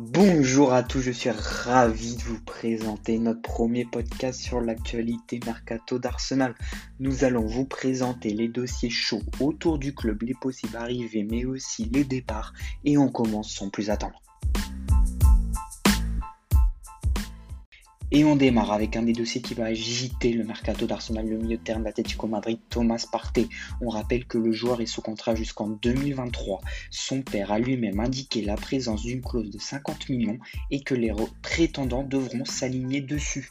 Bonjour à tous, je suis ravi de vous présenter notre premier podcast sur l'actualité mercato d'Arsenal. Nous allons vous présenter les dossiers chauds autour du club, les possibles arrivées, mais aussi les départs. Et on commence sans plus attendre. Et on démarre avec un des dossiers qui va agiter le mercato d'Arsenal, le milieu de terrain d'Atletico Madrid, Thomas Partey. On rappelle que le joueur est sous contrat jusqu'en 2023. Son père a lui-même indiqué la présence d'une clause de 50 millions et que les prétendants devront s'aligner dessus.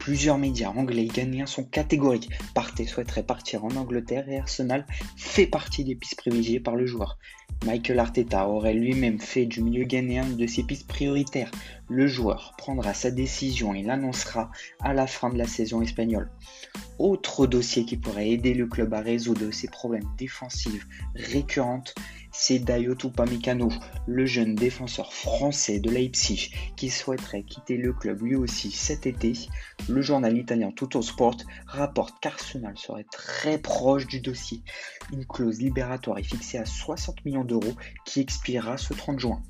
Plusieurs médias anglais et ghanéens sont catégoriques. Partey souhaiterait partir en Angleterre et Arsenal fait partie des pistes privilégiées par le joueur. Michael Arteta aurait lui-même fait du milieu ghanéen de ses pistes prioritaires. Le joueur prendra sa décision et l'annoncera à la fin de la saison espagnole. Autre dossier qui pourrait aider le club à résoudre ses problèmes défensifs récurrents, c'est Dayoto Pamecano, le jeune défenseur français de Leipzig qui souhaiterait quitter le club lui aussi cet été. Le journal italien Tuttosport rapporte qu'Arsenal serait très proche du dossier. Une clause libératoire est fixée à 60 millions d'euros qui expirera ce 30 juin.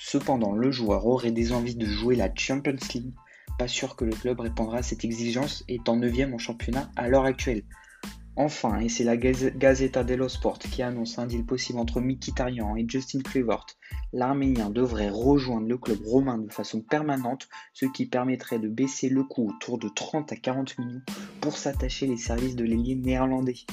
Cependant, le joueur aurait des envies de jouer la Champions League pas sûr que le club répondra à cette exigence étant 9 en championnat à l'heure actuelle. Enfin, et c'est la Gazeta dello Sport qui annonce un deal possible entre Mkhitaryan et Justin Kluivert, l'Arménien devrait rejoindre le club romain de façon permanente, ce qui permettrait de baisser le coût autour de 30 à 40 millions pour s'attacher les services de l'ailier néerlandais.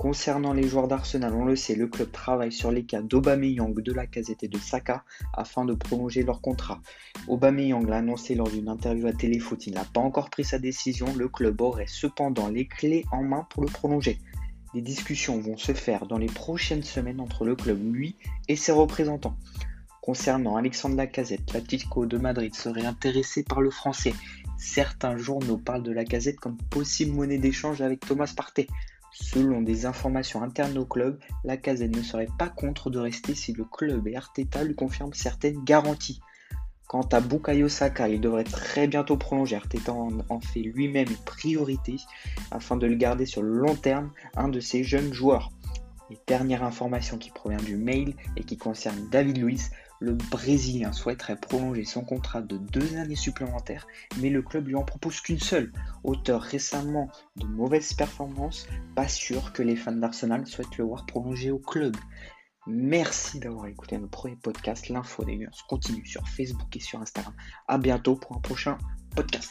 Concernant les joueurs d'Arsenal, on le sait, le club travaille sur les cas d'Aubameyang, de la casette et de Saka afin de prolonger leur contrat. Aubameyang l'a annoncé lors d'une interview à Téléfoot, il n'a pas encore pris sa décision, le club aurait cependant les clés en main pour le prolonger. Des discussions vont se faire dans les prochaines semaines entre le club, lui, et ses représentants. Concernant Alexandre Lacazette, l'Atlético de Madrid serait intéressé par le français. Certains journaux parlent de Lacazette comme possible monnaie d'échange avec Thomas Partey. Selon des informations internes au club, la casette ne serait pas contre de rester si le club et Arteta lui confirment certaines garanties. Quant à Bukayo Saka, il devrait très bientôt prolonger. Arteta en fait lui-même une priorité afin de le garder sur le long terme, un de ses jeunes joueurs. Et dernière information qui provient du mail et qui concerne David Luiz, le Brésilien souhaiterait prolonger son contrat de deux années supplémentaires, mais le club lui en propose qu'une seule. Auteur récemment de mauvaises performances, pas sûr que les fans d'Arsenal souhaitent le voir prolonger au club. Merci d'avoir écouté notre premier podcast. L'info des continue sur Facebook et sur Instagram. A bientôt pour un prochain podcast.